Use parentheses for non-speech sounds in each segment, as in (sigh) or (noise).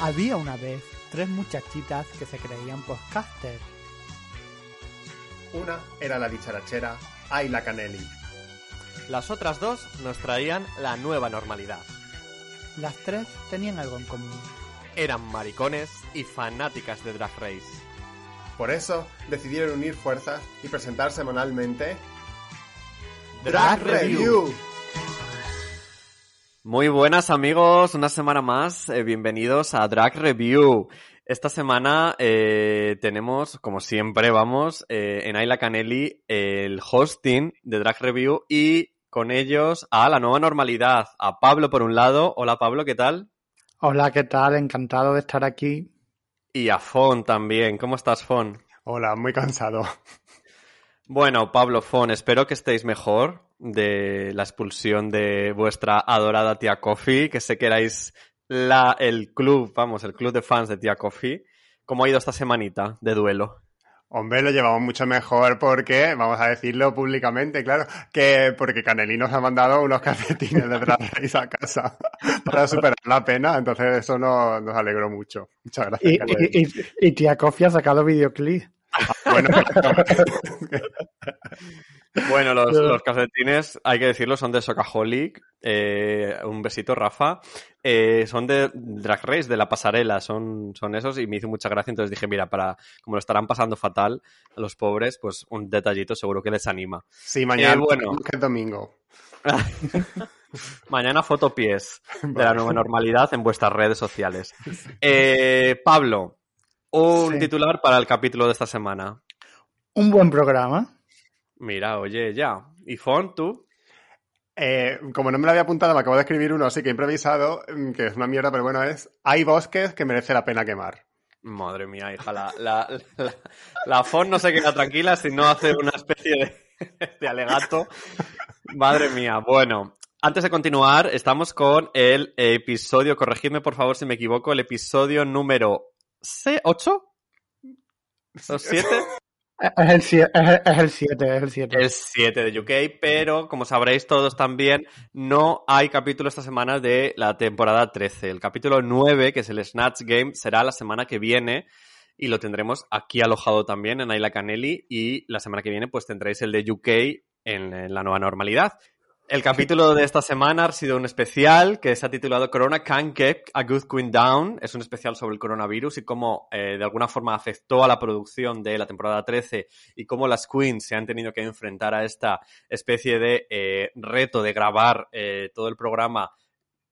Había una vez tres muchachitas que se creían podcasters. Una era la dicharachera Ayla Canelli. Las otras dos nos traían la nueva normalidad. Las tres tenían algo en común. Eran maricones y fanáticas de Drag Race. Por eso decidieron unir fuerzas y presentar semanalmente Drag Review. Muy buenas amigos, una semana más, eh, bienvenidos a Drag Review. Esta semana eh, tenemos, como siempre, vamos, eh, en Ayla Canelli el hosting de Drag Review y con ellos a la nueva normalidad. A Pablo por un lado. Hola Pablo, ¿qué tal? Hola, ¿qué tal? Encantado de estar aquí. Y a Fon también. ¿Cómo estás, Fon? Hola, muy cansado. Bueno, Pablo Fon, espero que estéis mejor de la expulsión de vuestra adorada tía Coffee, que sé que erais la, el club, vamos, el club de fans de tía Coffee. ¿Cómo ha ido esta semanita de duelo? Hombre, lo llevamos mucho mejor porque, vamos a decirlo públicamente, claro, que porque Canelí nos ha mandado unos (laughs) calcetines de Race a casa (laughs) para superar la pena, entonces eso nos, nos alegró mucho. Muchas gracias. Y, y, y, y tía Coffee ha sacado videoclip. Bueno, (laughs) bueno los, los, calcetines, hay que decirlo, son de Socaholic. Eh, un besito, Rafa. Eh, son de Drag Race, de la pasarela, son, son esos y me hizo mucha gracia. Entonces dije, mira, para como lo estarán pasando fatal a los pobres, pues un detallito seguro que les anima. Sí, mañana Eh, bueno. que es domingo. (laughs) Mañana fotopies de la nueva normalidad en vuestras redes sociales. (laughs) Eh, Pablo, un Sí. titular para el capítulo de esta semana. Un buen programa. Mira, oye, ya. ¿Y Fon, tú? Eh, como no me lo había apuntado, me acabo de escribir uno, así que he improvisado, mm, que es una mierda, pero bueno, es Hay bosques que merece la pena quemar. Madre mía, hija, la, la, la, la Fon no se queda tranquila si no hace una especie de, de alegato. Madre mía, bueno. Antes de continuar, estamos con el episodio, corregidme por favor si me equivoco, el episodio número ¿se- ¿8? ¿O 7? Es el 7, es el 7, es el 7. Es 7 de UK, pero como sabréis todos también, no hay capítulo esta semana de la temporada 13. El capítulo 9, que es el Snatch Game, será la semana que viene y lo tendremos aquí alojado también en Ayla Canelli y la semana que viene pues tendréis el de UK en, en la nueva normalidad. El capítulo de esta semana ha sido un especial que se ha titulado Corona Can't Get a Good Queen Down. Es un especial sobre el coronavirus y cómo eh, de alguna forma afectó a la producción de la temporada 13 y cómo las queens se han tenido que enfrentar a esta especie de eh, reto de grabar eh, todo el programa,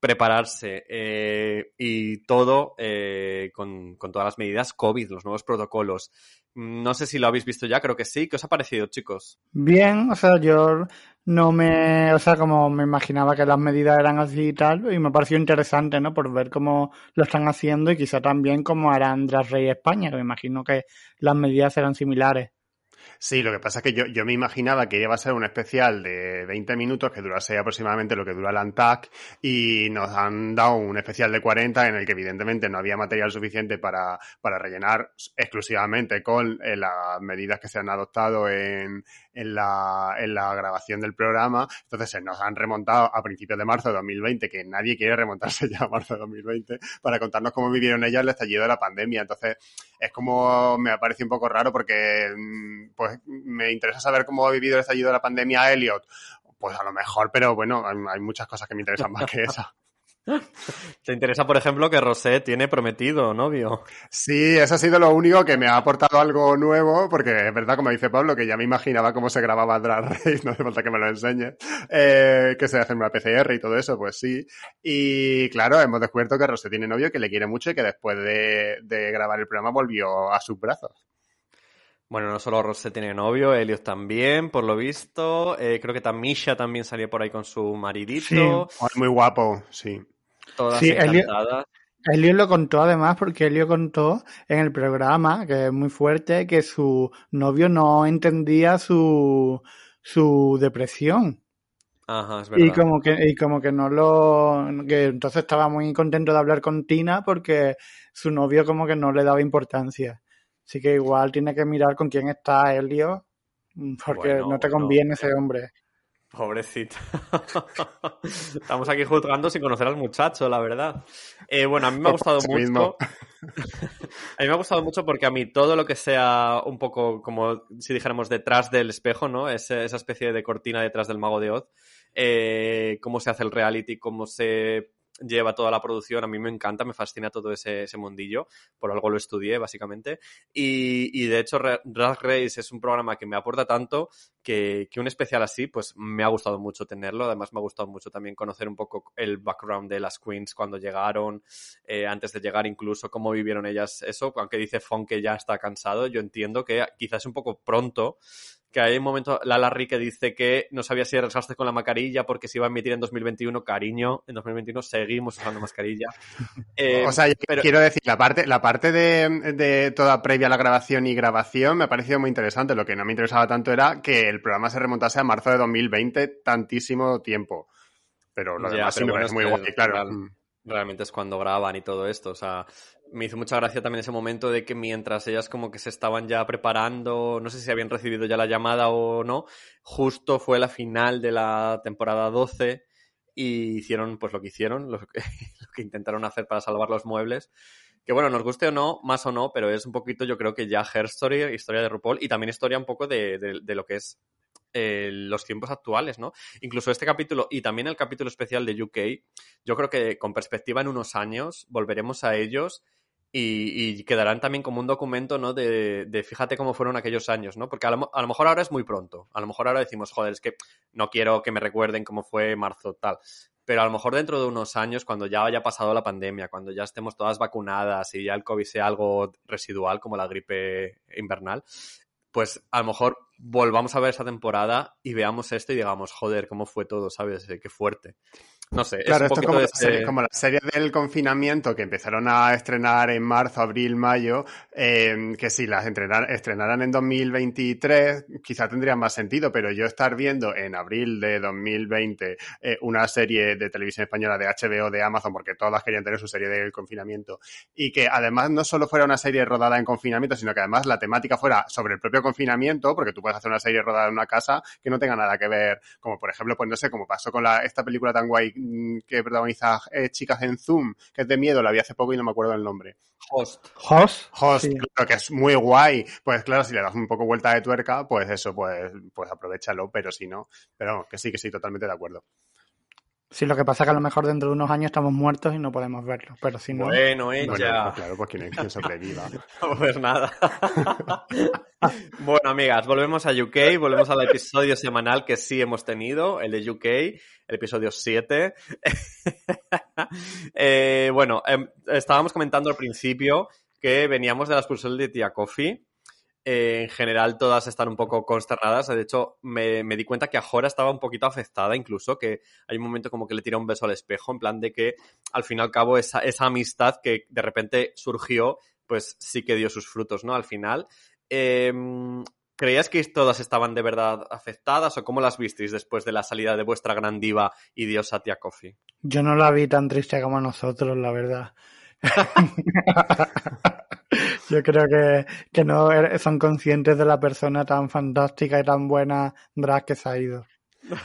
prepararse eh, y todo eh, con, con todas las medidas COVID, los nuevos protocolos. No sé si lo habéis visto ya, creo que sí. ¿Qué os ha parecido, chicos? Bien, o sea, yo no me, o sea, como me imaginaba que las medidas eran así y tal, y me pareció interesante, ¿no? Por ver cómo lo están haciendo y quizá también cómo harán Drag Race España, que me imagino que las medidas serán similares. Sí, lo que pasa es que yo, yo me imaginaba que iba a ser un especial de 20 minutos que durase aproximadamente lo que dura el ANTAC y nos han dado un especial de 40 en el que evidentemente no había material suficiente para, para rellenar exclusivamente con eh, las medidas que se han adoptado en, en, la, en la grabación del programa. Entonces se nos han remontado a principios de marzo de 2020, que nadie quiere remontarse (laughs) ya a marzo de 2020, para contarnos cómo vivieron ellas el estallido de la pandemia. Entonces es como me parece un poco raro porque mm, pues me interesa saber cómo ha vivido el estallido de la pandemia Elliot. Pues a lo mejor, pero bueno, hay, hay muchas cosas que me interesan más que (laughs) esa. ¿Te interesa, por ejemplo, que Rosé tiene prometido novio? Sí, eso ha sido lo único que me ha aportado algo nuevo, porque es verdad, como dice Pablo, que ya me imaginaba cómo se grababa Drag Race, (laughs) no hace falta que me lo enseñe, eh, que se hace una PCR y todo eso, pues sí. Y claro, hemos descubierto que Rosé tiene novio, que le quiere mucho y que después de, de grabar el programa volvió a sus brazos. Bueno, no solo Rosé tiene novio, Helios también, por lo visto. Eh, creo que Tamisha también salió por ahí con su maridito. Muy guapo, sí. Todas Sí, Elio- encantadas. Elio lo contó además porque Elio contó en el programa, que es muy fuerte, que su novio no entendía su, su depresión. Ajá, es verdad. Y como que, y como que no lo, que entonces estaba muy contento de hablar con Tina porque su novio como que no le daba importancia. Así que igual tiene que mirar con quién está Elio, porque Bueno, no te bueno. conviene ese hombre. Pobrecito. (laughs) Estamos aquí juzgando sin conocer al muchacho, la verdad. Eh, bueno, a mí me ha gustado mucho. mismo. (laughs) A mí me ha gustado mucho porque a mí todo lo que sea un poco como si dijéramos detrás del espejo, ¿no? Esa especie de cortina detrás del mago de Oz. eh, cómo se hace el reality, cómo se lleva toda la producción, a mí me encanta, me fascina todo ese, ese mundillo, por algo lo estudié básicamente. Y, y de hecho Ra- Drag Race es un programa que me aporta tanto que, que un especial así, pues me ha gustado mucho tenerlo. Además me ha gustado mucho también conocer un poco el background de las queens cuando llegaron, eh, antes de llegar incluso, cómo vivieron ellas eso, aunque dice Fon que ya está cansado, yo entiendo que quizás un poco pronto, que hay un momento, la Larry que dice que no sabía si arriesgarse con la mascarilla porque se iba a emitir en 2021, cariño, en 2021 seguimos usando mascarilla. (laughs) Eh, o sea, yo pero- quiero decir, la parte, la parte de, de toda previa a la grabación y grabación me ha parecido muy interesante. Lo que no me interesaba tanto era que el programa se remontase a marzo de 2020, tantísimo tiempo. Pero lo Ya, demás sí pero me bueno, parece muy guay, claro. real- Mm. realmente es cuando graban y todo esto. O sea, me hizo mucha gracia también ese momento de que mientras ellas como que se estaban ya preparando, no sé si habían recibido ya la llamada o no, justo fue la final de la temporada 12 y hicieron pues lo que hicieron, (laughs) lo que, intentaron hacer para salvar los muebles. Que bueno, nos guste o no, más o no, pero es un poquito yo creo que ya Her Story, historia de RuPaul y también historia un poco de- de lo que es eh, los tiempos actuales, ¿no? Incluso este capítulo y también el capítulo especial de UK, yo creo que con perspectiva en unos años volveremos a ellos y, quedarán también como un documento, ¿no? De, fíjate cómo fueron aquellos años, ¿no? Porque a lo, a lo mejor ahora es muy pronto. A lo mejor ahora decimos, joder, es que no quiero que me recuerden cómo fue marzo, tal. Pero a lo mejor dentro de unos años, cuando ya haya pasado la pandemia, cuando ya estemos todas vacunadas y ya el COVID sea algo residual como la gripe invernal, pues a lo mejor volvamos a ver esa temporada y veamos esto y digamos, joder, cómo fue todo, ¿sabes? Qué fuerte. No sé, Claro, es un esto como, de la serie, ese- como las series del confinamiento que empezaron a estrenar en marzo, abril, mayo, eh, que si las entrenar- estrenaran en 2023 quizá tendrían más sentido, pero yo estar viendo en abril de 2020 eh, una serie de televisión española de HBO, de Amazon, porque todas querían tener su serie del confinamiento, y que además no solo fuera una serie rodada en confinamiento, sino que además la temática fuera sobre el propio confinamiento, porque tú puedes hacer una serie rodada en una casa que no tenga nada que ver, como por ejemplo, pues no sé, como pasó con la, esta película tan guay que protagoniza eh, Chicas en Zoom, que es de miedo, la vi hace poco y no me acuerdo el nombre. host. Host. Host, Sí. claro, que es muy guay. Pues claro, si le das un poco vuelta de tuerca, pues eso, pues, pues aprovechalo, pero si no, pero que sí, que sí, totalmente de acuerdo. Sí, lo que pasa es que a lo mejor dentro de unos años estamos muertos y no podemos verlo, pero si no... Bueno, ella. Bueno, pues claro, pues quien, quien sobreviva. (laughs) Pues nada. (laughs) bueno, amigas, volvemos a UK, volvemos al episodio semanal que sí hemos tenido, el de UK, el episodio 7. (laughs) Eh, bueno, em, estábamos comentando al principio que veníamos de la expulsión de Tia Coffee. Eh, en general, todas están un poco consternadas. De hecho, me, me di cuenta que Ajora estaba un poquito afectada, incluso, que hay un momento como que le tira un beso al espejo, en plan de que al fin y al cabo esa, esa amistad que de repente surgió pues sí que dio sus frutos, ¿no? Al final. Eh, ¿Creías que todas estaban de verdad afectadas o cómo las visteis después de la salida de vuestra gran diva y diosa Tia Coffee? Yo no la vi tan triste como nosotros, la verdad. (laughs) Yo creo que, que no er- son conscientes de la persona tan fantástica y tan buena drag que se ha ido.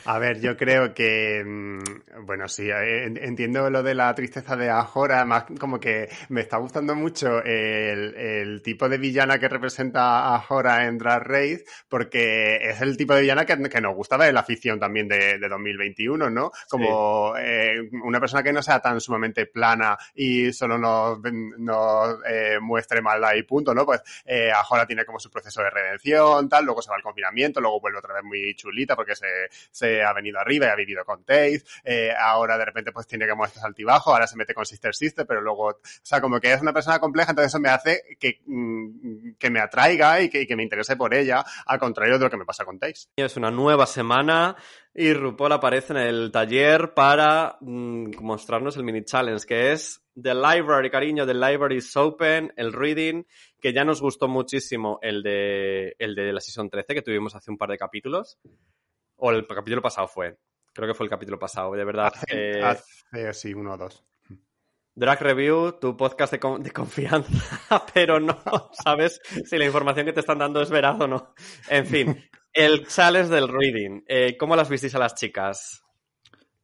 A ver, yo creo que, mm, bueno, sí, eh, en- entiendo lo de la tristeza de Ajora, además como que me está gustando mucho el, el tipo de villana que representa Ajora en Drag Race, porque es el tipo de villana que, que nos gusta ver en la ficción también de, de 2021, ¿no? Como eh, una persona que no sea tan sumamente plana y solo nos, nos eh, muestre maldad y punto, ¿no? Pues eh, Ajora tiene como su proceso de redención, tal, luego se va al confinamiento, luego vuelve otra vez muy chulita porque se se ha venido arriba y ha vivido con Tate, eh, ahora de repente pues tiene que mostrar altibajo, ahora se mete con Sister Sister, pero luego, o sea, como que es una persona compleja, entonces eso me hace que, mm, que me atraiga y que, y que me interese por ella, al contrario de lo que me pasa con Tate. Es una nueva semana y RuPaul aparece en el taller para mm, mostrarnos el mini challenge, que es The Library, cariño, The Library is Open, el reading, que ya nos gustó muchísimo el de, el de la Season 13 que tuvimos hace un par de capítulos. O el capítulo pasado fue. Creo que fue el capítulo pasado, de verdad. Hace, eh, hace sí, uno o dos. Drag Review, tu podcast de, con- de confianza, (laughs) pero no sabes si la información que te están dando es veraz o no. En fin, el challenge del reading. Eh, ¿Cómo las visteis a las chicas?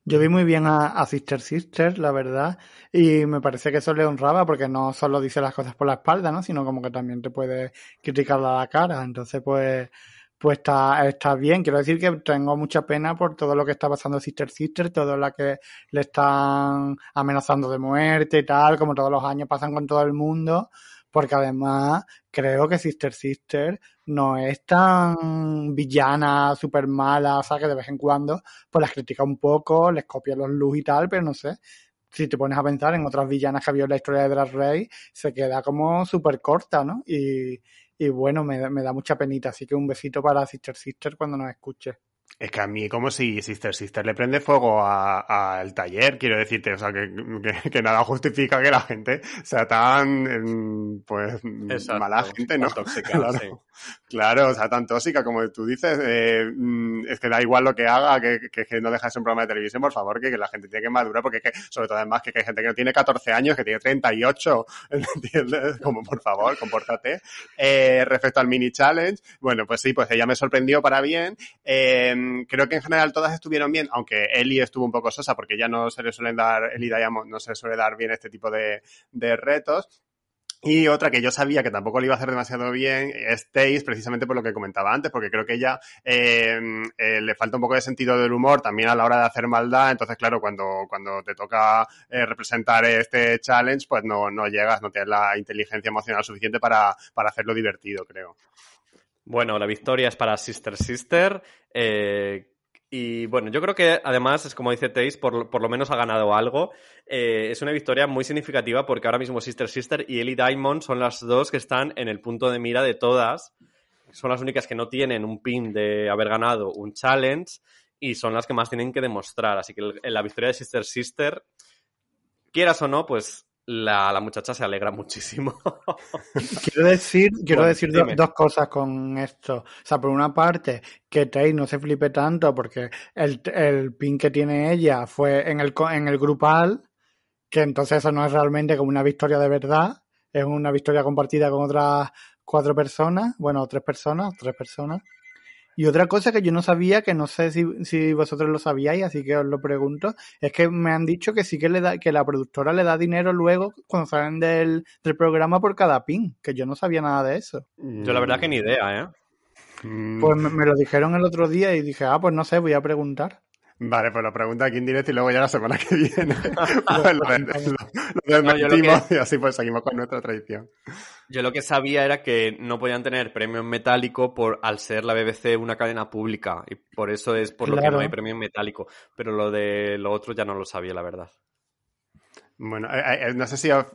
Yo vi muy bien a, a Sister Sister, la verdad, y me parece que eso le honraba porque no solo dice las cosas por la espalda, ¿no? Sino como que también te puede criticar a la cara. Entonces, pues, pues está, está bien. Quiero decir que tengo mucha pena por todo lo que está pasando Sister Sister, todo lo que le están amenazando de muerte y tal, como todos los años pasan con todo el mundo, porque además creo que Sister Sister no es tan villana, súper mala, o sea, que de vez en cuando pues las critica un poco, les copia los looks y tal, pero no sé. Si te pones a pensar en otras villanas que había en la historia de Drag Race, se queda como súper corta, ¿no? Y, y bueno, me, da- me da mucha penita. Así que un besito para Sister Sister cuando nos escuche. Es que a mí, como si Sister Sister le prende fuego a- al taller, quiero decirte, o sea, que, que- que nada justifica que la gente sea tan, em, pues, Exacto, mala gente, ¿no? tóxica, (laughs) claro, sí. claro, o sea, tan tóxica como tú dices, eh, mm, es que da igual lo que haga, que, que, no deja de ser un programa de televisión, por favor, que, que la gente tiene que madurar, porque es que, sobre todo además, que, que hay gente que no tiene 14 años, que tiene 38, (laughs) ¿entiendes? Como, por favor, compórtate. Eh, respecto al mini challenge, bueno, pues sí, pues ella me sorprendió para bien, eh, creo que en general todas estuvieron bien, aunque Ellie estuvo un poco sosa porque ya no se le suelen dar, Ellie Diamond no se le suele dar bien este tipo de, de retos. Y otra que yo sabía que tampoco le iba a hacer demasiado bien es Taze, precisamente por lo que comentaba antes, porque creo que ella eh, eh, le falta un poco de sentido del humor también a la hora de hacer maldad. Entonces, claro, cuando, cuando te toca eh, representar este challenge, pues no, no llegas, no tienes la inteligencia emocional suficiente para, para hacerlo divertido, creo. Bueno, la victoria es para Sister Sister. eh, y bueno, yo creo que además, es como dice Taze, por, lo menos ha ganado algo. Eh, es una victoria muy significativa porque ahora mismo Sister Sister y Ellie Diamond son las dos que están en el punto de mira de todas. Son las únicas que no tienen un pin de haber ganado un challenge y son las que más tienen que demostrar. Así que la victoria de Sister Sister, quieras o no, pues la, la muchacha se alegra muchísimo. (laughs) Quiero decir, quiero Bueno, decir dos cosas con esto. O sea, por una parte, que Tay no se flipe tanto porque el, el pin que tiene ella fue en el, en el grupal, que entonces eso no es realmente como una victoria de verdad, es una victoria compartida con otras cuatro personas, bueno, tres personas, tres personas. Y otra cosa que yo no sabía, que no sé si, si vosotros lo sabíais, así que os lo pregunto, es que me han dicho que sí que le da, que la productora le da dinero luego cuando salen del, del programa por cada pin, que yo no sabía nada de eso. Yo la verdad que ni idea, ¿eh? Mm, Pues me, me lo dijeron el otro día y dije, ah, pues no sé, voy a preguntar. Vale, pues lo pregunta aquí en directo y luego ya la semana que viene (laughs) pues lo, lo- lo No, lo desmentimos y así pues seguimos con nuestra tradición. Yo lo que sabía era que no podían tener premio en metálico por al ser la BBC una cadena pública y por eso es por lo que no hay premio en metálico. Pero lo de lo otro ya no lo sabía, la verdad. Bueno, eh, eh, no sé si os,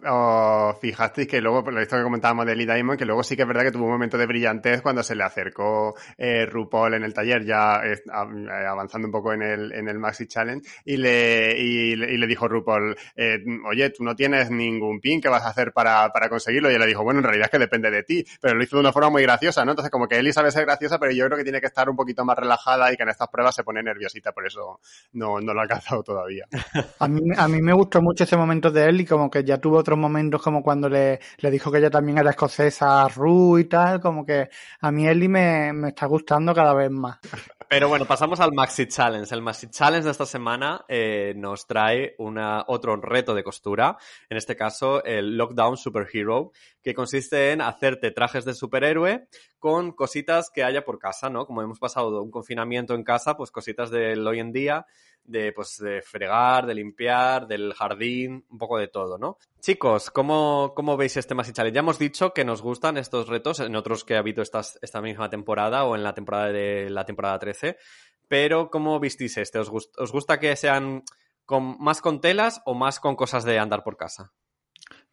fijasteis que luego, por lo visto que comentábamos de Lee Diamond, que luego sí que es verdad que tuvo un momento de brillantez cuando se le acercó eh, RuPaul en el taller, ya eh, av- eh, avanzando un poco en el, en el Maxi Challenge, y le, y, le- dijo RuPaul, eh, oye, tú no tienes ningún pin, ¿qué vas a hacer para, para conseguirlo? Y él le dijo, bueno, en realidad es que depende de ti, pero lo hizo de una forma muy graciosa, ¿no? Entonces como que Ellie sabe ser graciosa, pero yo creo que tiene que estar un poquito más relajada y que en estas pruebas se pone nerviosita, por eso no, no lo ha (laughs) alcanzado todavía. A mí, a mí me gustó mucho ese momento de él y como que ya tuvo otros momentos como cuando le, le dijo que ella también era escocesa Ru y tal, como que a mí Ellie me, me está gustando cada vez más. Pero bueno, pasamos al Maxi Challenge. El Maxi Challenge de esta semana eh, nos trae una, otro reto de costura, en este caso el Lockdown Superhero, que consiste en hacerte trajes de superhéroe con cositas que haya por casa, ¿no? Como hemos pasado un confinamiento en casa, pues cositas del hoy en día, de pues de fregar, de limpiar, del jardín, un poco de todo, ¿no? Chicos, ¿cómo, cómo veis este Challenge? Ya hemos dicho que nos gustan estos retos en otros que ha habido estas, esta misma temporada o en la temporada de la temporada 13. pero ¿cómo vistís este? ¿Os, os gusta que sean con, más con telas o más con cosas de andar por casa?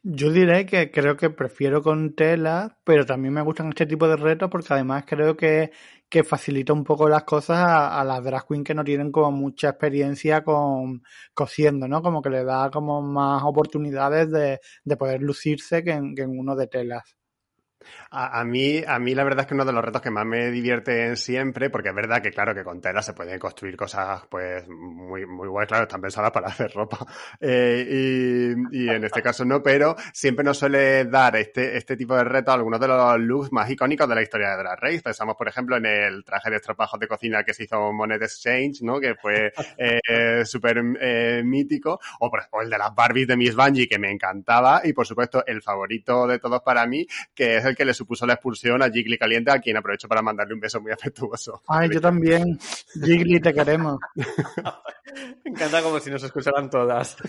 Yo diré que creo que prefiero con tela, pero también me gustan este tipo de retos porque además creo que, que facilita un poco las cosas a, las drag queens que no tienen como mucha experiencia con cosiendo, ¿no? Como que le da como más oportunidades de, de poder lucirse que en, que en uno de telas. A, a mí, a mí la verdad es que uno de los retos que más me divierten siempre, porque es verdad que claro que con tela se pueden construir cosas pues muy, muy guays, claro, están pensadas para (laughs) hacer ropa. Eh, y, y en este caso no, pero siempre nos suele dar este, este tipo de retos algunos de los looks más icónicos de la historia de Drag Race. Pensamos, por ejemplo, en el traje de estropajos de cocina que se hizo Monet Exchange, ¿no? Que fue (laughs) eh, súper eh, mítico. O, por ejemplo, el de las Barbies de Miss Bungie, que me encantaba. Y, por supuesto, el favorito de todos para mí, que es el que le supuso la expulsión a Jiggly Caliente, a quien aprovecho para mandarle un beso muy afectuoso. Ay, yo también. Jiggly, te queremos. (laughs) Me encanta como si nos escucharan todas. (laughs)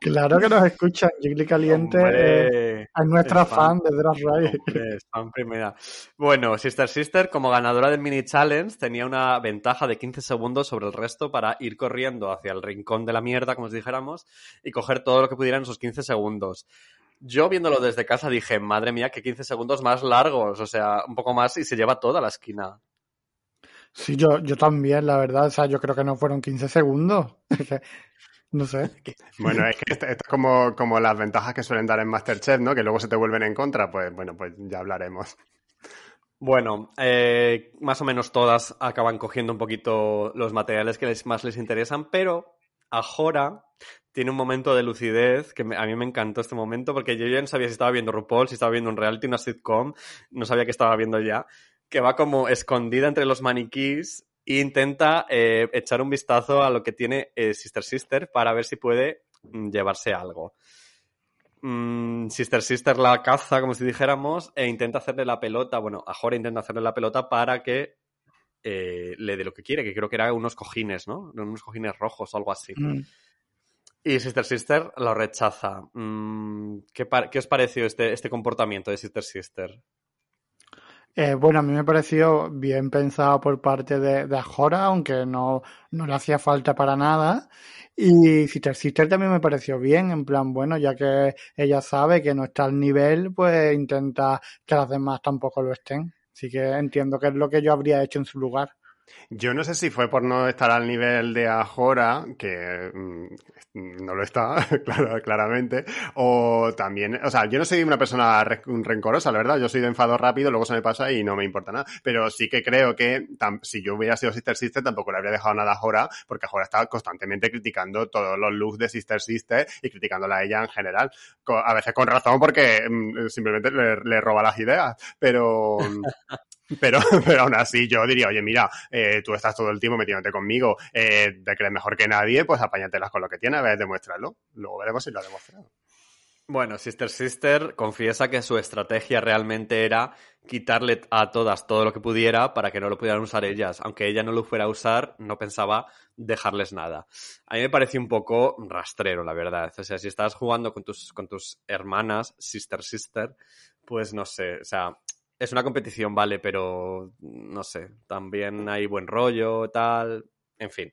Claro que nos escuchan. Jiggly Caliente eh, Hombre, es nuestra es fan fan. de Drag Race. Hombre, es fan primera. Bueno, Sister Sister, como ganadora del mini challenge, tenía una ventaja de 15 segundos sobre el resto para ir corriendo hacia el rincón de la mierda, como os dijéramos, y coger todo lo que pudiera en esos 15 segundos. Yo viéndolo desde casa dije, madre mía, que 15 segundos más largos, o sea, un poco más y se lleva toda la esquina. Sí, yo, yo también, la verdad. O sea, yo creo que no fueron 15 segundos. (laughs) No sé. Bueno, es que esto, esto es como, como las ventajas que suelen dar en Masterchef, ¿no? Que luego se te vuelven en contra. Pues bueno, pues ya hablaremos. Bueno, eh, más o menos todas acaban cogiendo un poquito los materiales que les, más les interesan, pero Ajora tiene un momento de lucidez que a mí me encantó este momento porque yo ya no sabía si estaba viendo RuPaul, si estaba viendo un reality, una sitcom, no sabía que estaba viendo ya, que va como escondida entre los maniquís e intenta eh, echar un vistazo a lo que tiene eh, Sister Sister para ver si puede mm, llevarse algo. Mm, Sister Sister la caza, como si dijéramos, e intenta hacerle la pelota, bueno, Ajora intenta hacerle la pelota para que eh, le dé lo que quiere, que creo que era unos cojines, ¿no? Unos cojines rojos o algo así. Mm. Y Sister Sister lo rechaza. Mm, ¿qué, qué os pareció este, este comportamiento de Sister Sister? Eh, bueno, a mí me pareció bien pensado por parte de, de Ajora, aunque no, no le hacía falta para nada. Y Sister Sister también me pareció bien, en plan, bueno, ya que ella sabe que no está al nivel, pues intenta que las demás tampoco lo estén. Así que entiendo que es lo que yo habría hecho en su lugar. Yo no sé si fue por no estar al nivel de Ajora, que mm, no lo está, (laughs) claro, claramente, o también, o sea, yo no soy una persona re- rencorosa, la verdad, yo soy de enfado rápido, luego se me pasa y no me importa nada, pero sí que creo que si yo hubiera sido Sister Sister tampoco le habría dejado nada a Ajora, porque Ajora está constantemente criticando todos los looks de Sister Sister y criticándola a ella en general, a veces con razón porque mm, simplemente le, le roba las ideas, pero... (laughs) Pero, (laughs) pero aún así yo diría, oye, mira, eh, tú estás todo el tiempo metiéndote conmigo, eh, te crees mejor que nadie, pues apáñatelas con lo que tienes, a ver, demuéstralo. Luego veremos si lo ha demostrado. Bueno, Sister Sister confiesa que su estrategia realmente era quitarle a todas todo lo que pudiera para que no lo pudieran usar ellas. Aunque ella no lo fuera a usar, no pensaba dejarles nada. A mí me pareció un poco rastrero, la verdad. O sea, si estás jugando con tus, con tus hermanas, Sister Sister, pues no sé, o sea, es una competición, vale, pero no sé, también hay buen rollo, tal, en fin.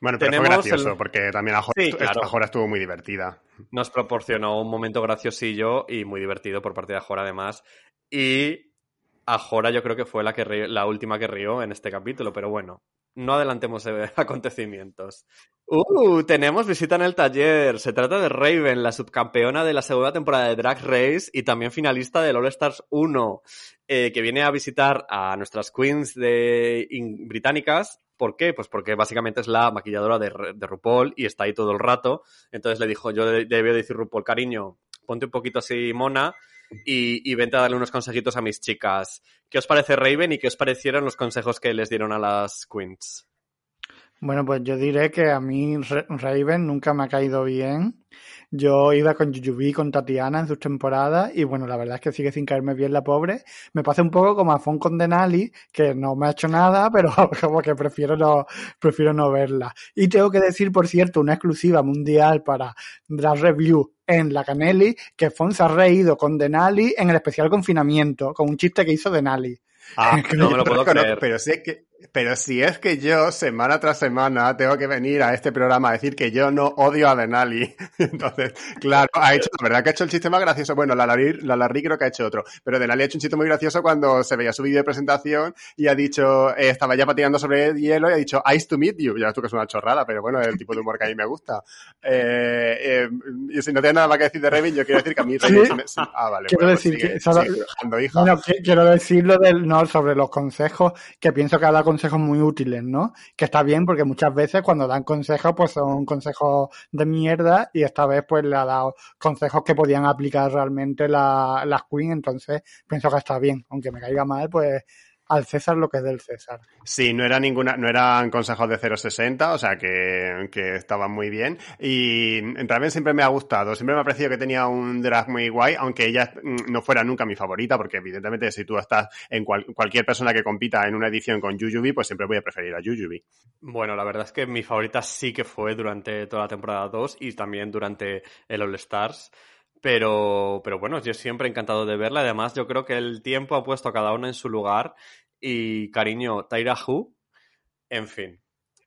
Bueno, pero Tenemos fue gracioso, el- porque también Ajora, Sí, claro. Ajora estuvo muy divertida. nos proporcionó un momento graciosillo y muy divertido por parte de Ajora además. Y Ajora yo creo que fue la, que ri- la última que rió en este capítulo, pero bueno, no adelantemos (laughs) acontecimientos. ¡Uh! Tenemos visita en el taller. Se trata de Raven, la subcampeona de la segunda temporada de Drag Race y también finalista del All Stars 1, eh, que viene a visitar a nuestras queens de británicas. ¿Por qué? Pues porque básicamente es la maquilladora de, de RuPaul y está ahí todo el rato. Entonces le dijo, yo de- debía decir RuPaul, cariño, ponte un poquito así mona y, y vente a darle unos consejitos a mis chicas. ¿Qué os parece Raven y qué os parecieron los consejos que les dieron a las queens? Bueno, pues yo diré que a mí Ra- Raven nunca me ha caído bien. Yo iba con Yuyubi, con Tatiana en sus temporadas y bueno, la verdad es que sigue sin caerme bien la pobre. Me pasa un poco como a Fon con Denali, que no me ha hecho nada, (laughs) pero como que prefiero no, prefiero no verla. Y tengo que decir, por cierto, una exclusiva mundial para Drag Review en la Canelli, que Fon se ha reído con Denali en el especial confinamiento, con un chiste que hizo Denali. Ah, (laughs) No me lo puedo creer. Pero es que Pero si es que yo, semana tras semana, tengo que venir a este programa a decir que yo no odio a Denali. (laughs) Entonces, claro, ha hecho, la verdad que ha hecho el chiste más gracioso. Bueno, la Larry, creo que ha hecho otro. Pero Denali ha hecho un chiste muy gracioso cuando se veía su vídeo de presentación y ha dicho, eh, estaba ya patinando sobre el hielo y ha dicho, ice to meet you. Ya tú que es una chorrada, pero bueno, es el tipo de humor que a mí me gusta. Eh, eh, y si no tienes nada más que decir de Revin, yo quiero decir que a mí Revin Ah, vale. Quiero pues decir que quiero decir lo del, no, sobre los consejos, que pienso que ha dado consejos muy útiles, ¿no? Que está bien porque muchas veces cuando dan consejos, pues son consejos de mierda y esta vez pues le ha dado consejos que podían aplicar realmente las la Queen, entonces pienso que está bien, aunque me caiga mal, pues al César lo que es del César. Sí, no era ninguna, no eran consejos de 0.60, o sea que, que estaban muy bien. Y realmente siempre me ha gustado, siempre me ha parecido que tenía un drag muy guay, aunque ella mm, no fuera nunca mi favorita, porque evidentemente si tú estás en cualquier persona que compita en una edición con Jujubi, pues siempre voy a preferir a Jujubi. Bueno, la verdad es que mi favorita sí que fue durante toda la temporada 2 y también durante el All Stars. Pero, pero bueno, yo siempre encantado de verla. Además, yo creo que el tiempo ha puesto a cada uno en su lugar. Y cariño, Tyra Hu, en fin.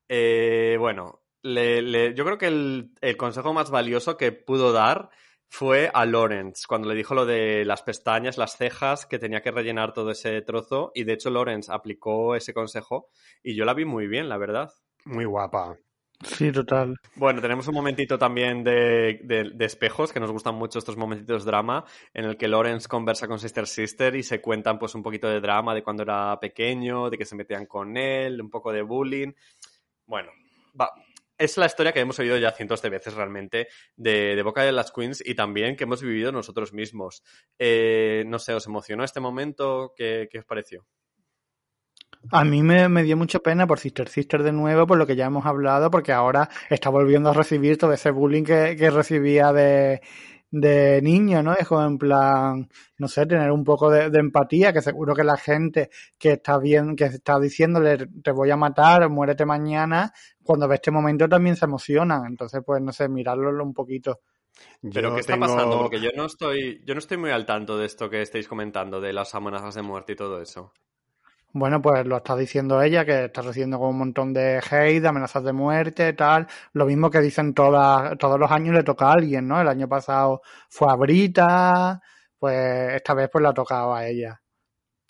Eh, bueno, yo creo que el, el, consejo más valioso que pudo dar fue a Lawrence, cuando le dijo lo de las pestañas, las cejas, que tenía que rellenar todo ese trozo. Y de hecho, Lawrence aplicó ese consejo y yo la vi muy bien, la verdad. Muy guapa. Sí, total. Bueno, tenemos un momentito también de, de, espejos, que nos gustan mucho estos momentitos drama, en el que Lawrence conversa con Sister Sister y se cuentan pues un poquito de drama de cuando era pequeño, de que se metían con él, un poco de bullying. Bueno, va. Es la historia que hemos oído ya cientos de veces realmente de, boca de las Queens y también que hemos vivido nosotros mismos. Eh, no sé, ¿os emocionó este momento? ¿Qué, qué os pareció? A mí me, me, dio mucha pena por Sister Sister de nuevo, por lo que ya hemos hablado, porque ahora está volviendo a recibir todo ese bullying que, que recibía de, de niño, ¿no? Es como en plan, no sé, tener un poco de, de, empatía, que seguro que la gente que está bien, que está diciéndole te voy a matar, muérete mañana, cuando ve este momento también se emocionan. Entonces, pues no sé, mirarlo un poquito. Pero ¿qué está pasando? Porque yo no estoy, yo no estoy muy al tanto de esto que estáis comentando, de las amenazas de muerte y todo eso. Bueno, pues lo está diciendo ella, que está recibiendo como un montón de hate, de amenazas de muerte, tal. Lo mismo que dicen todas, todos los años le toca a alguien, ¿no? El año pasado fue a Brita, pues esta vez pues la ha tocado a ella.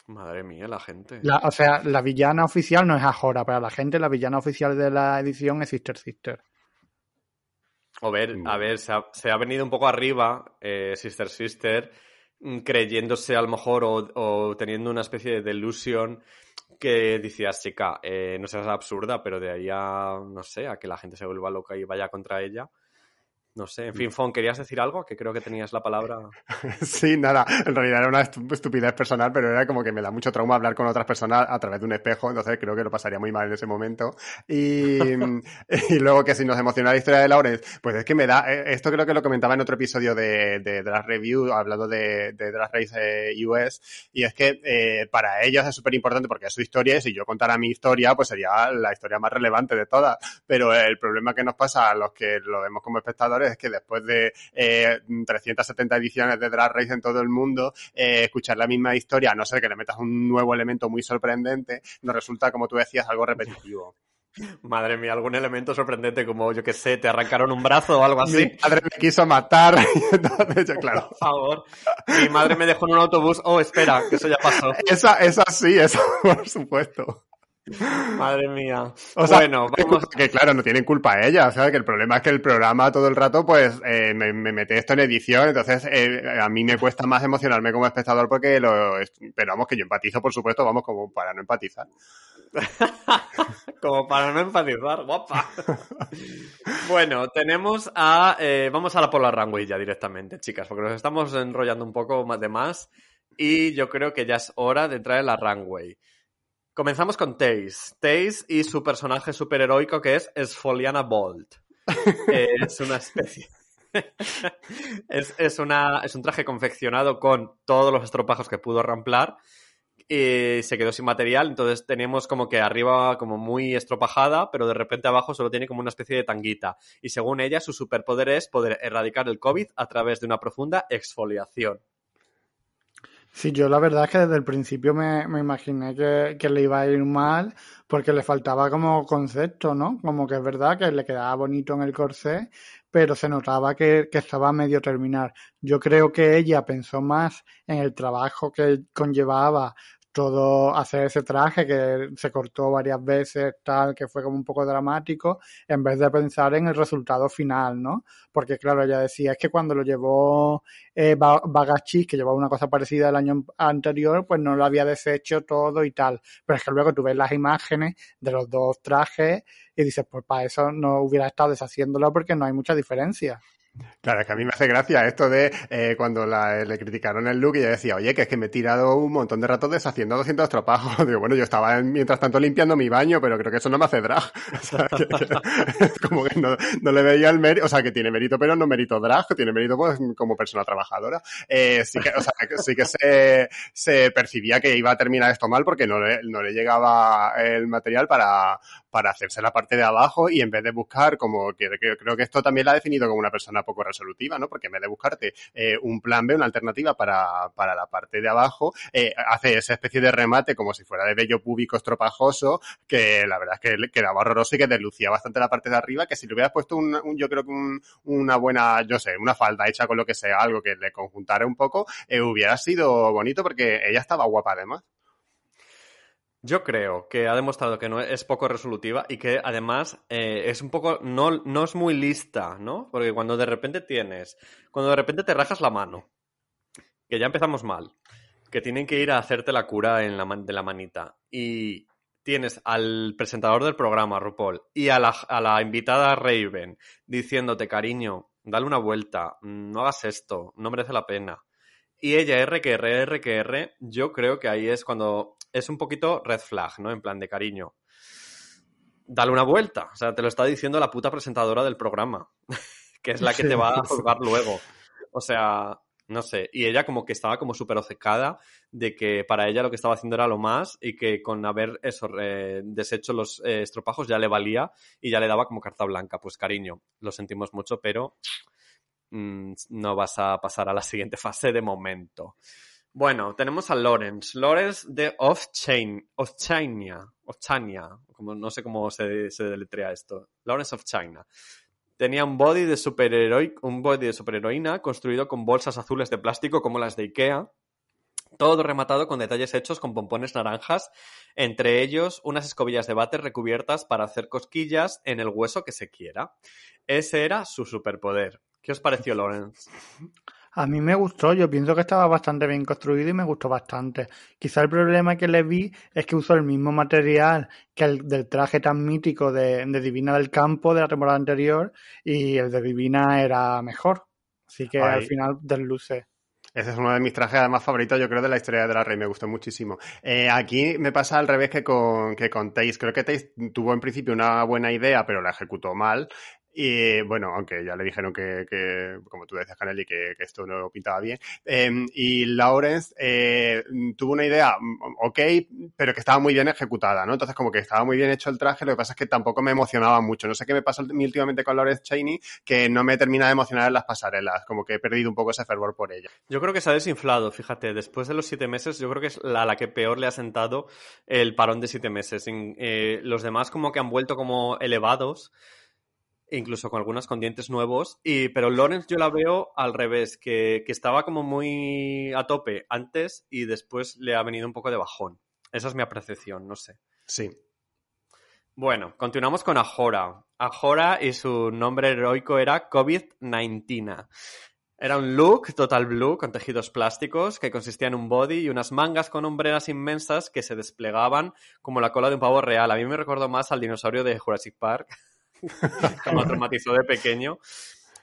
Madre mía, la gente. o sea, la villana oficial no es Ajora, pero la gente, la villana oficial de la edición es Sister Sister. A ver, a ver, se ha, se ha venido un poco arriba eh, Sister Sister Mm, creyéndose a lo mejor o, teniendo una especie de delusión que decías, chica, eh, no seas absurda, pero de ahí a, no sé, a que la gente se vuelva loca y vaya contra ella, no sé, en fin, Fon, ¿querías decir algo? Que creo que tenías la palabra. (laughs) sí, nada, en realidad era una estupidez personal, pero era como que me da mucho trauma hablar con otras personas a través de un espejo, entonces creo que lo pasaría muy mal en ese momento. Y, (laughs) y luego que si nos emociona la historia de Lawrence, pues es que me da, eh, esto creo que lo comentaba en otro episodio de, de Drag Review, hablando de, de Drag Race eh, US, y es que eh, para ellos es súper importante porque es su historia y si yo contara mi historia, pues sería la historia más relevante de todas. Pero el problema que nos pasa a los que lo vemos como espectadores es que después de eh, 370 ediciones de Drag Race en todo el mundo, eh, escuchar la misma historia, a no ser que le metas un nuevo elemento muy sorprendente, nos resulta, como tú decías, algo repetitivo. (laughs) Madre mía, algún elemento sorprendente como, yo que sé, te arrancaron un brazo o algo así. Mi madre me quiso matar. (laughs) Entonces, claro. Por favor. Mi madre me dejó en un autobús. Oh, espera, que eso ya pasó. Esa, esa sí, eso, (laughs) por supuesto. Madre mía. O sea, bueno, vamos. Que claro, no tienen culpa ella. O sea, que el problema es que el programa todo el rato, pues, eh, me, mete esto en edición. Entonces, eh, a mí me cuesta más emocionarme como espectador porque lo. Pero vamos, que yo empatizo, por supuesto, vamos, como para no empatizar. (laughs) como para no empatizar, guapa. bueno, tenemos a. Eh, vamos a la Polar Runway ya directamente, chicas, porque nos estamos enrollando un poco más de más. Y yo creo que ya es hora de traer la Runway. Comenzamos con Taze. Taze y su personaje superheroico que es Esfoliana Bolt. (laughs) es una especie. (laughs) es, una, es un traje confeccionado con todos los estropajos que pudo ramplar y se quedó sin material, entonces tenemos como que arriba como muy estropajada, pero de repente abajo solo tiene como una especie de tanguita. Y según ella, su superpoder es poder erradicar el COVID a través de una profunda exfoliación. Sí, yo la verdad es que desde el principio me, me imaginé que, que, le iba a ir mal porque le faltaba como concepto, ¿no? Como que es verdad que le quedaba bonito en el corsé, pero se notaba que, que estaba a medio terminar. Yo creo que ella pensó más en el trabajo que conllevaba todo hacer ese traje que se cortó varias veces, tal, que fue como un poco dramático, en vez de pensar en el resultado final, ¿no? Porque claro, ella decía, es que cuando lo llevó eh, Bagachis, que llevaba una cosa parecida el año anterior, pues no lo había deshecho todo y tal. Pero es que luego tú ves las imágenes de los dos trajes y dices, pues para eso no hubiera estado deshaciéndolo porque no hay mucha diferencia. Claro, es que a mí me hace gracia esto de eh, cuando la, le criticaron el look y yo decía, oye, que es que me he tirado un montón de ratos deshaciendo 200 estropajos. (laughs) Digo, bueno, yo estaba mientras tanto limpiando mi baño, pero creo que eso no me hace drag. (laughs) O sea, que, (laughs) como que no, no, le veía el mérito, o sea, que tiene mérito, pero no mérito drag, tiene mérito pues, como persona trabajadora. Eh, sí que, o sea, sí que se, se percibía que iba a terminar esto mal porque no le, no le llegaba el material para, para hacerse la parte de abajo y en vez de buscar como que, creo que esto también la ha definido como una persona poco resolutiva, ¿no? Porque en vez de buscarte eh, un plan B, una alternativa para, para la parte de abajo, eh, hace esa especie de remate como si fuera de bello púbico estropajoso, que la verdad es que quedaba horroroso y que deslucía bastante la parte de arriba, que si le hubieras puesto un, un yo creo que un, una buena, yo sé, una falda hecha con lo que sea, algo que le conjuntara un poco, eh, hubiera sido bonito porque ella estaba guapa además. Yo creo que ha demostrado que no es poco resolutiva y que además eh, es un poco, no, no es muy lista, ¿no? Porque cuando de repente tienes, cuando de repente te rajas la mano, que ya empezamos mal, que tienen que ir a hacerte la cura en la de la manita y tienes al presentador del programa, RuPaul, y a la, a la invitada Raven diciéndote, cariño, dale una vuelta, no hagas esto, no merece la pena. Y ella, R que R, R que R, yo creo que ahí es cuando es un poquito red flag, ¿no? En plan de cariño. Dale una vuelta. O sea, te lo está diciendo la puta presentadora del programa, (laughs) que es la que te va a juzgar luego. O sea, no sé. Y ella como que estaba como súper ocecada de que para ella lo que estaba haciendo era lo más y que con haber eso, deshecho los eh, estropajos ya le valía y ya le daba como carta blanca. Pues cariño, lo sentimos mucho, pero mm, no vas a pasar a la siguiente fase de momento. Bueno, tenemos a Lawrence. Lawrence de Of-Chain, of China, of China, como no sé cómo se, deletrea esto. Lawrence of China. Tenía un body de un body de superheroína construido con bolsas azules de plástico como las de Ikea. Todo rematado con detalles hechos con pompones naranjas, entre ellos unas escobillas de váter recubiertas para hacer cosquillas en el hueso que se quiera. Ese era su superpoder. ¿Qué os pareció, Lawrence? (laughs) A mí me gustó, yo pienso que estaba bastante bien construido y me gustó bastante. Quizá el problema que le vi es que usó el mismo material que el del traje tan mítico de, Divina del Campo de la temporada anterior y el de Divina era mejor. Así que al final desluce. Ese es uno de mis trajes además favoritos, yo creo, de la historia de la Rey. Me gustó muchísimo. Eh, aquí me pasa al revés que con, que con Taze. Creo que Taze tuvo en principio una buena idea, pero la ejecutó mal. Y bueno, aunque ya le dijeron que, que como tú decías, Canelli, que, que esto no pintaba bien. Eh, y Lawrence eh, tuvo una idea, mm, ok, pero que estaba muy bien ejecutada, ¿no? Entonces, como que estaba muy bien hecho el traje, lo que pasa es que tampoco me emocionaba mucho. No sé qué me pasa últimamente con Lawrence Cheney, que no me termina de emocionar en las pasarelas, como que he perdido un poco ese fervor por ella. Yo creo que se ha desinflado, fíjate, después de los siete meses, yo creo que es la, la que peor le ha sentado el parón de siete meses. Eh, los demás como que han vuelto como elevados incluso con algunos con dientes nuevos. Y, pero Lawrence yo la veo al revés, que, que, estaba como muy a tope antes y después le ha venido un poco de bajón. Esa es mi apreciación, no sé. Sí. Bueno, continuamos con Ajora. Ajora y su nombre heroico era COVID-19. Era un look total blue con tejidos plásticos que consistía en un body y unas mangas con hombreras inmensas que se desplegaban como la cola de un pavo real. A mí me recordó más al dinosaurio de Jurassic Park. (laughs) me traumatizó de pequeño.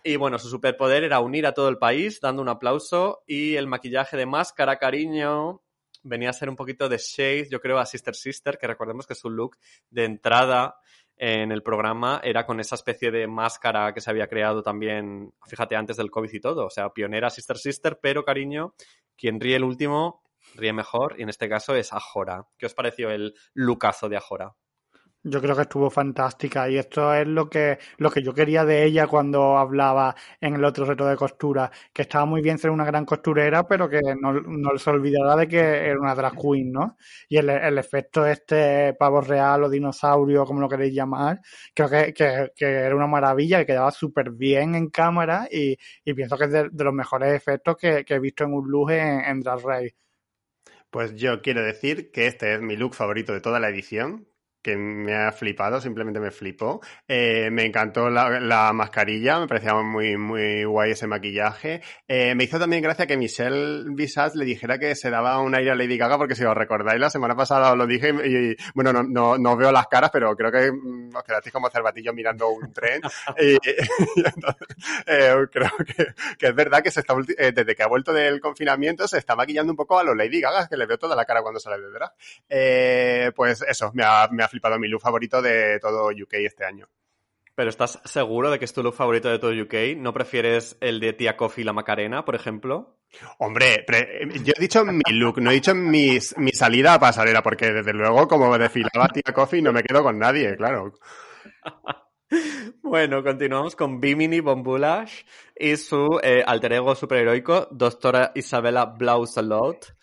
Y bueno, su superpoder era unir a todo el país dando un aplauso y el maquillaje de máscara, cariño, venía a ser un poquito de shade, yo creo, a Sister Sister, que recordemos que su look de entrada en el programa era con esa especie de máscara que se había creado también, fíjate, antes del COVID y todo. O sea, pionera Sister Sister, pero cariño, quien ríe el último ríe mejor y en este caso es Ajora. ¿Qué os pareció el lucazo de Ajora? Yo creo que estuvo fantástica y esto es lo que, lo que yo quería de ella cuando hablaba en el otro reto de costura, que estaba muy bien ser una gran costurera, pero que no, no se olvidara de que era una drag queen, ¿no? Y el, el efecto este pavo real o dinosaurio, como lo queréis llamar, creo que, que, que era una maravilla, que quedaba súper bien en cámara y, y, pienso que es de, de los mejores efectos que, que, he visto en un look en, en Drag Race. Pues yo quiero decir que este es mi look favorito de toda la edición, que me ha flipado, simplemente me flipó. Eh, me encantó la, la, mascarilla, me parecía muy, muy guay ese maquillaje. Eh, me hizo también gracia que Michelle Visage le dijera que se daba un aire a Lady Gaga, porque si os recordáis, la semana pasada os lo dije y, y bueno, no, no, no, veo las caras, pero creo que mm, os quedasteis como cervatillos mirando un tren. (laughs) y, (laughs) y entonces, eh, creo que, que, es verdad que se está, desde que ha vuelto del confinamiento se está maquillando un poco a los Lady Gaga, que le veo toda la cara cuando sale de drag. Pues eso, me ha, me ha flipado mi look favorito de todo UK este año. Pero ¿estás seguro de que es tu look favorito de todo UK? ¿No prefieres el de Tía Coffee y la Macarena, por ejemplo? Hombre, yo he dicho mi look, no he dicho mi, mi salida a pasarela, porque desde luego, como desfilaba Tía Coffee, no me quedo con nadie, claro. (laughs) Bueno, continuamos con Bimini Bombulash y su eh, alter ego superheroico, doctora Isabella Blausalot.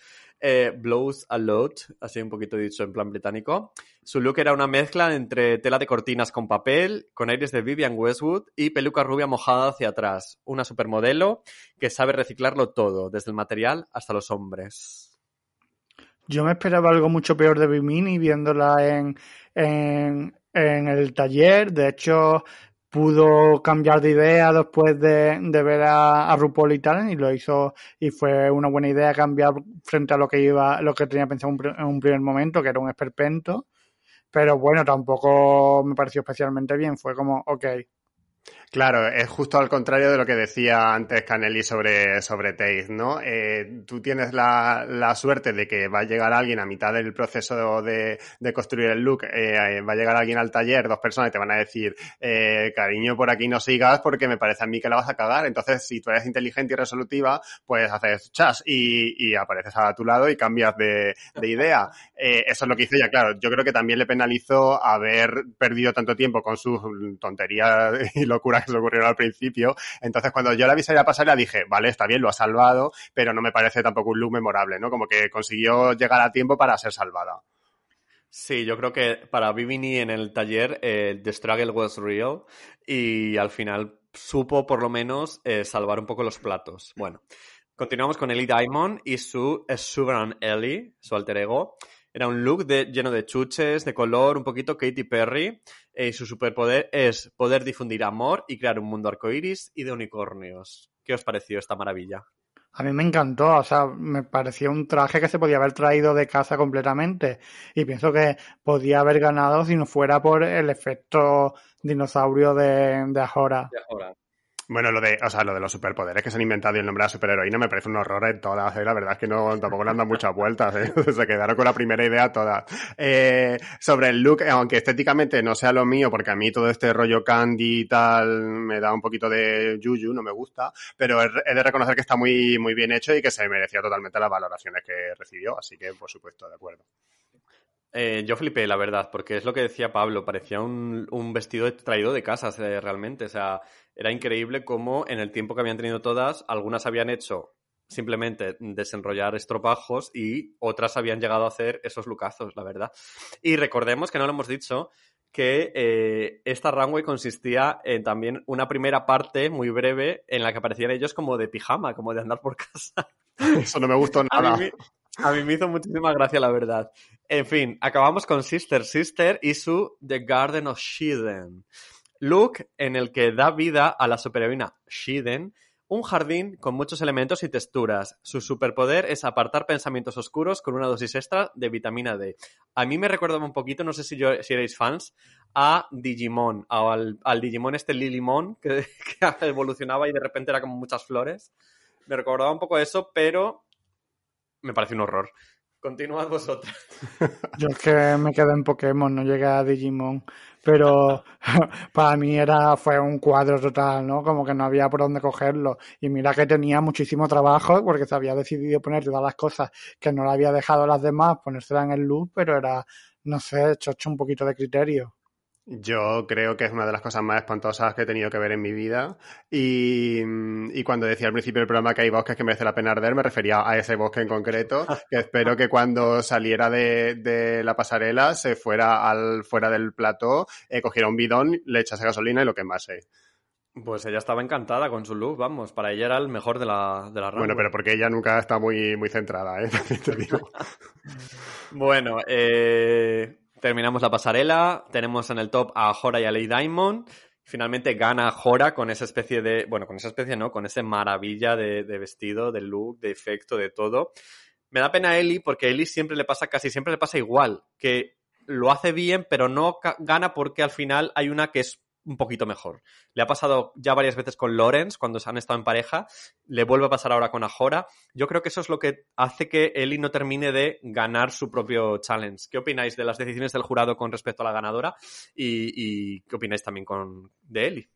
Eh, blows a lot, así un poquito dicho en plan británico. Su look era una mezcla entre tela de cortinas con papel, con aires de Vivian Westwood y peluca rubia mojada hacia atrás. Una supermodelo que sabe reciclarlo todo, desde el material hasta los hombres. Yo me esperaba algo mucho peor de Bimini viéndola en, en, en el taller. De hecho, pudo cambiar de idea después de, ver a, a, RuPaul y tal y lo hizo y fue una buena idea cambiar frente a lo que iba lo que tenía pensado en un primer momento que era un esperpento. Pero bueno tampoco me pareció especialmente bien. Fue como ok Claro, es justo al contrario de lo que decía antes Canelli sobre, sobre Taze, ¿no? Eh, tú tienes la, la, suerte de que va a llegar alguien a mitad del proceso de, de construir el look, eh, va a llegar alguien al taller, dos personas, te van a decir, eh, cariño, por aquí no sigas porque me parece a mí que la vas a cagar. Entonces, si tú eres inteligente y resolutiva, pues haces chas y, y apareces a tu lado y cambias de, de idea. Eh, eso es lo que hice ya, claro. Yo creo que también le penalizó haber perdido tanto tiempo con sus tonterías y locuras que se ocurrieron al principio. Entonces, cuando yo la vi salir a pasarela, dije, vale, está bien, lo ha salvado, pero no me parece tampoco un look memorable, ¿no? Como que consiguió llegar a tiempo para ser salvada. Sí, yo creo que para Vivini en el taller eh, The Struggle was real y al final supo por lo menos eh, salvar un poco los platos. Bueno, continuamos con Ellie Diamond y su Sugar Ellie, su alter ego. Era un look de, lleno de chuches, de color, un poquito Katy Perry. Eh, y su superpoder es poder difundir amor y crear un mundo arcoíris y de unicornios. ¿Qué os pareció esta maravilla? A mí me encantó, o sea, me pareció un traje que se podía haber traído de casa completamente. Y pienso que podía haber ganado si no fuera por el efecto dinosaurio de, de Ahora. De Ahora. Bueno, lo de, o sea, lo de los superpoderes que se han inventado y el nombre de la superheroína me parece un horror en todas, ¿eh? La verdad es que no, tampoco le han dado muchas vueltas, ¿eh? (laughs) Se quedaron con la primera idea todas. Eh, sobre el look, aunque estéticamente no sea lo mío, porque a mí todo este rollo candy y tal me da un poquito de yuyu, no me gusta, pero he de reconocer que está muy, muy bien hecho y que se merecía totalmente las valoraciones que recibió, así que, por supuesto, de acuerdo. Eh, yo flipé, la verdad, porque es lo que decía Pablo, parecía un, un vestido traído de casas eh, realmente. O sea, era increíble cómo en el tiempo que habían tenido todas, algunas habían hecho simplemente desenrollar estropajos y otras habían llegado a hacer esos lucazos, la verdad. Y recordemos que no lo hemos dicho, que eh, esta runway consistía en también una primera parte muy breve en la que aparecían ellos como de pijama, como de andar por (laughs) casa. Eso no me gustó nada. A mí, a mí me hizo muchísima gracia, la verdad. En fin, acabamos con Sister Sister y su The Garden of Shiden. Look en el que da vida a la superheroína Shiden, un jardín con muchos elementos y texturas. Su superpoder es apartar pensamientos oscuros con una dosis extra de vitamina D. A mí me recordaba un poquito, no sé si, yo, si erais fans, a Digimon, al, al Digimon este Lilimon, que, (laughs) que evolucionaba y de repente era como muchas flores. Me recordaba un poco eso, pero me parece un horror. Continuad vosotros. (laughs) Yo es que me quedé en Pokémon, no llegué a Digimon. Pero (laughs) para mí era, fue un cuadro total, ¿no? Como que no había por dónde cogerlo. Y mira que tenía muchísimo trabajo porque se había decidido poner todas las cosas que no le había dejado a las demás, ponérselas en el loop, pero era no sé, chocho un poquito de criterio. Yo creo que es una de las cosas más espantosas que he tenido que ver en mi vida. Y, y, cuando decía al principio del programa que hay bosques que merece la pena arder, me refería a ese bosque en concreto, que espero que cuando saliera de, de la pasarela se fuera al fuera del plató, eh, cogiera un bidón, le echase gasolina y lo quemase. Pues ella estaba encantada con su look, vamos, para ella era el mejor de la, de la Bueno, pero porque ella nunca está muy, muy centrada, ¿eh? (laughs) te digo. (laughs) (laughs) bueno, eh, terminamos la pasarela, tenemos en el top a Jora y a Lady Diamond. Finalmente gana Jora con esa especie de, bueno, con esa especie no, con esa maravilla de, vestido, de look, de efecto, de todo. Me da pena a Ellie porque a Ellie siempre le pasa, casi siempre le pasa igual, que lo hace bien, pero no gana porque al final hay una que es un poquito mejor. Le ha pasado ya varias veces con Lawrence cuando se han estado en pareja, le vuelve a pasar ahora con Ajora. Yo creo que eso es lo que hace que Ellie no termine de ganar su propio challenge. ¿Qué opináis de las decisiones del jurado con respecto a la ganadora? ¿Y, y qué opináis también con, de Ellie?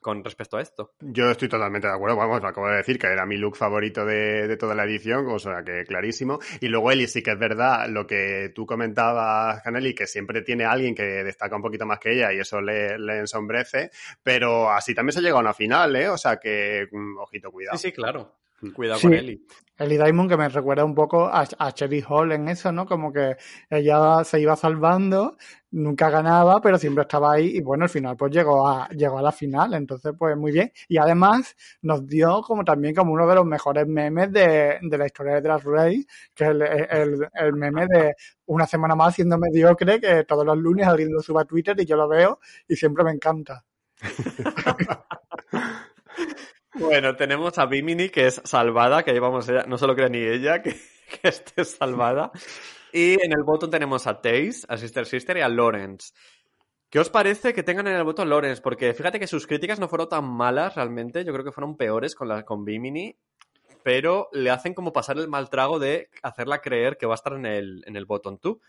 Con respecto a esto. Yo estoy totalmente de acuerdo, vamos, lo acabo de decir, que era mi look favorito de, de, toda la edición, o sea que clarísimo. Y luego Eli sí que es verdad lo que tú comentabas, Caneli, que siempre tiene alguien que destaca un poquito más que ella y eso le, le ensombrece, pero así también se llega a una final, ¿eh? O sea que, mm, ojito, cuidado. Sí, sí, claro. Cuidado sí, con Ellie. Ellie Diamond que me recuerda un poco a, a Cherry Hall en eso, ¿no? Como que ella se iba salvando, nunca ganaba, pero siempre estaba ahí y bueno, al final pues llegó a, llegó a la final, entonces pues muy bien. Y además nos dio como también como uno de los mejores memes de, de la historia de Drag Race, que es el, el, el, meme de una semana más siendo mediocre, que todos los lunes alguien lo suba a Twitter y yo lo veo y siempre me encanta. (laughs) Bueno, tenemos a Bimini, que es salvada, que llevamos ella, no solo cree ni ella que, que esté salvada. Y en el botón tenemos a Taze, a Sister Sister y a Lawrence. ¿Qué os parece que tengan en el voto Lawrence? Porque fíjate que sus críticas no fueron tan malas realmente, yo creo que fueron peores con, la, con Bimini, pero le hacen como pasar el mal trago de hacerla creer que va a estar en el, en el botón tú.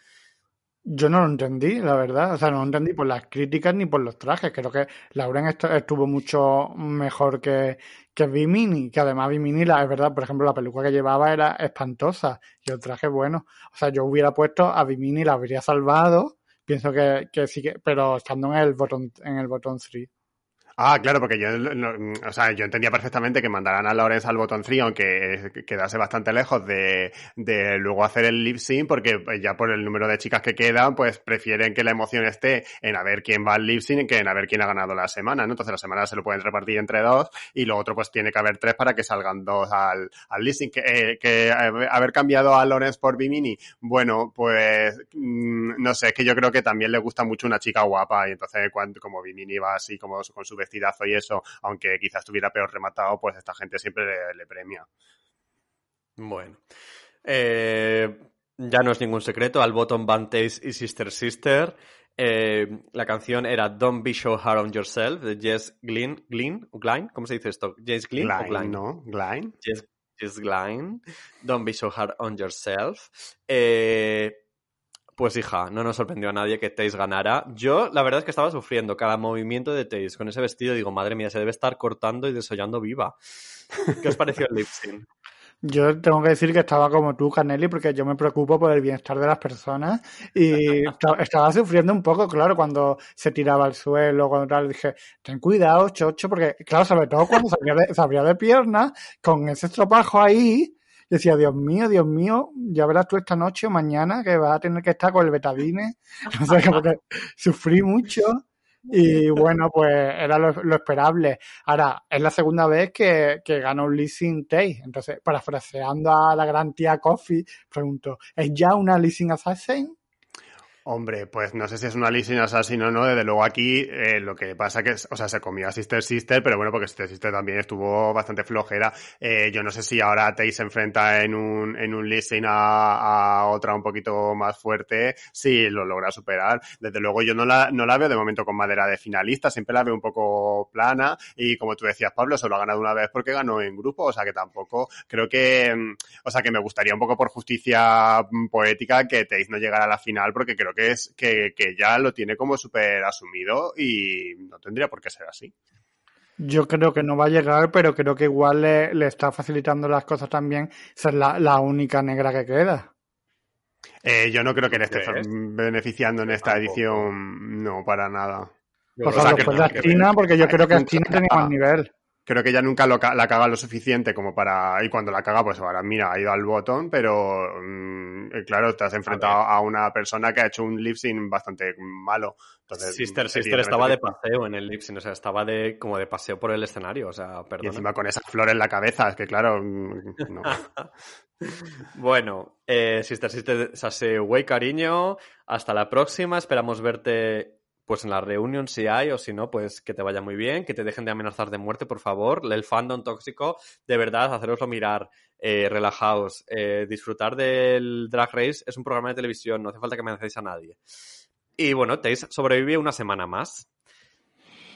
Yo no lo entendí, la verdad. O sea, no lo entendí por las críticas ni por los trajes. Creo que Lauren estuvo mucho mejor que, que Bimini, que además Bimini, la, es verdad, por ejemplo, la peluca que llevaba era espantosa y el traje bueno. O sea, yo hubiera puesto a Bimini, la habría salvado. Pienso que, que sí que, pero estando en el botón, en el botón 3. Ah, claro, porque yo, o sea, yo entendía perfectamente que mandaran a Lawrence al botón 3, aunque quedase bastante lejos de, de luego hacer el lip sync, porque ya por el número de chicas que quedan, pues prefieren que la emoción esté en a ver quién va al lip sync que en a ver quién ha ganado la semana, ¿no? Entonces la semana se lo pueden repartir entre dos y lo otro pues tiene que haber tres para que salgan dos al, al lip sync. Que, eh, que haber cambiado a Lawrence por Bimini, bueno, pues mmm, no sé, es que yo creo que también le gusta mucho una chica guapa y entonces cuando, como Bimini va así como con su vestidazo y eso, aunque quizás estuviera peor rematado, pues esta gente siempre le, le premia. Bueno. Eh, ya no es ningún secreto, al bottom van Taze y Sister Sister. Eh, la canción era Don't Be So Hard on Yourself de Jess Glynn, Glynn, Glynn, ¿cómo se dice esto? Jess Glynn, Glynn o Glynn? ¿no? Glynn. Jess, Jess Glynn. Don't Be So Hard on Yourself. Eh, pues hija, no nos sorprendió a nadie que Taze ganara. Yo, la verdad es que estaba sufriendo cada movimiento de Taze con ese vestido. Digo, madre mía, se debe estar cortando y desollando viva. ¿Qué os pareció el lip? Yo tengo que decir que estaba como tú, Canelli, porque yo me preocupo por el bienestar de las personas y estaba sufriendo un poco, claro, cuando se tiraba al suelo, cuando tal, dije, ten cuidado, chocho, porque, claro, sobre todo cuando se abría de, de piernas, con ese estropajo ahí, decía, Dios mío, Dios mío, ya verás tú esta noche o mañana que vas a tener que estar con el betadine. (laughs) O sea, que sufrí mucho. Y bueno, pues era lo, esperable. Ahora, es la segunda vez que, que ganó un leasing Tay. Entonces, parafraseando a la gran tía Coffee, pregunto, ¿es ya una leasing assassin? Hombre, pues no sé si es una leasing assassin o no. Desde luego aquí eh, lo que pasa que, o sea, se comió a Sister Sister, pero bueno, porque Sister Sister también estuvo bastante flojera. Eh, yo no sé si ahora Tay se enfrenta en un, en un leasing a, a, otra un poquito más fuerte, si lo logra superar. Desde luego yo no la, no la veo de momento con madera de finalista, siempre la veo un poco plana y como tú decías, Pablo, solo ha ganado una vez porque ganó en grupo, o sea que tampoco creo que, o sea que me gustaría un poco por justicia poética que Tay no llegara a la final porque creo que es que, que ya lo tiene como súper asumido y no tendría por qué ser así. Yo creo que no va a llegar, pero creo que igual le, le está facilitando las cosas también ser la, la, única negra que queda. Eh, yo no creo que le esté ¿Crees? beneficiando en esta edición, no, para nada. Pues o sea, que- después de que- China, porque yo creo que China tenía más nivel. Creo que ella nunca lo la caga lo suficiente como para. Y cuando la caga, pues ahora mira, ha ido al botón, pero mm, eh, claro, te has enfrentado a, una persona que ha hecho un lip sync bastante malo. Entonces, Sister Sister estaba de paseo en el lip sync, o sea, estaba de como de paseo por el escenario, o sea, Y perdón. encima con esas flores en la cabeza, es que claro, mm, no. (laughs) Bueno, eh, Sister Sister Sase Way, cariño. Hasta la próxima. Esperamos verte pues en la reunión si hay o si no, pues que te vaya muy bien, que te dejen de amenazar de muerte, por favor. El fandom tóxico, de verdad, haceroslo mirar, eh, relajaos, eh, disfrutar del Drag Race es un programa de televisión, no hace falta que amenacéis a nadie. Y bueno, Taze sobrevive una semana más.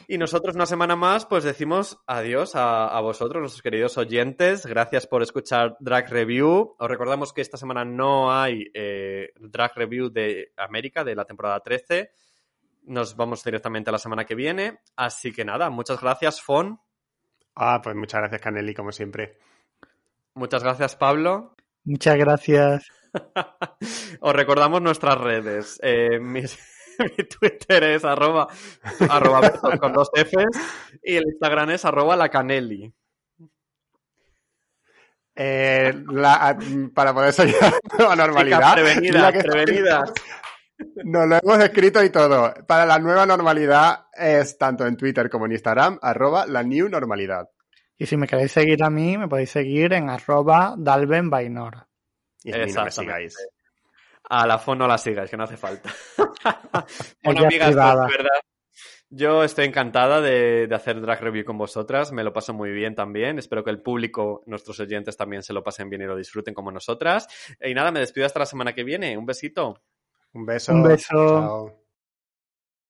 Y nosotros una semana más, pues decimos adiós a, a vosotros, nuestros queridos oyentes. Gracias por escuchar Drag Review. Os recordamos que esta semana no hay eh, Drag Review de América, de la temporada 13. Nos vamos directamente a la semana que viene. Así que nada, muchas gracias, Fon. Ah, pues muchas gracias, Caneli, como siempre. Muchas gracias, Pablo. Muchas gracias. (laughs) Os recordamos nuestras redes. Eh, mis- (laughs) mi Twitter es arroba, arroba con dos Fs y el Instagram es arroba la caneli. Eh, la- para poder salir a (laughs) la normalidad. Chicas, prevenidas, la que- prevenidas. Nos lo hemos escrito y todo. Para la nueva normalidad es tanto en Twitter como en Instagram, arroba la new normalidad. Y si me queréis seguir a mí, me podéis seguir en arroba dalbenbainor. Y a mí no me sigáis. A la FON no la sigáis, que no hace falta. (laughs) Bueno, amigas, pues, verdad. Yo estoy encantada de, de hacer drag review con vosotras, me lo paso muy bien también. Espero que el público, nuestros oyentes también se lo pasen bien y lo disfruten como nosotras. Y nada, me despido hasta la semana que viene. Un besito. Un beso. Un beso. Chao.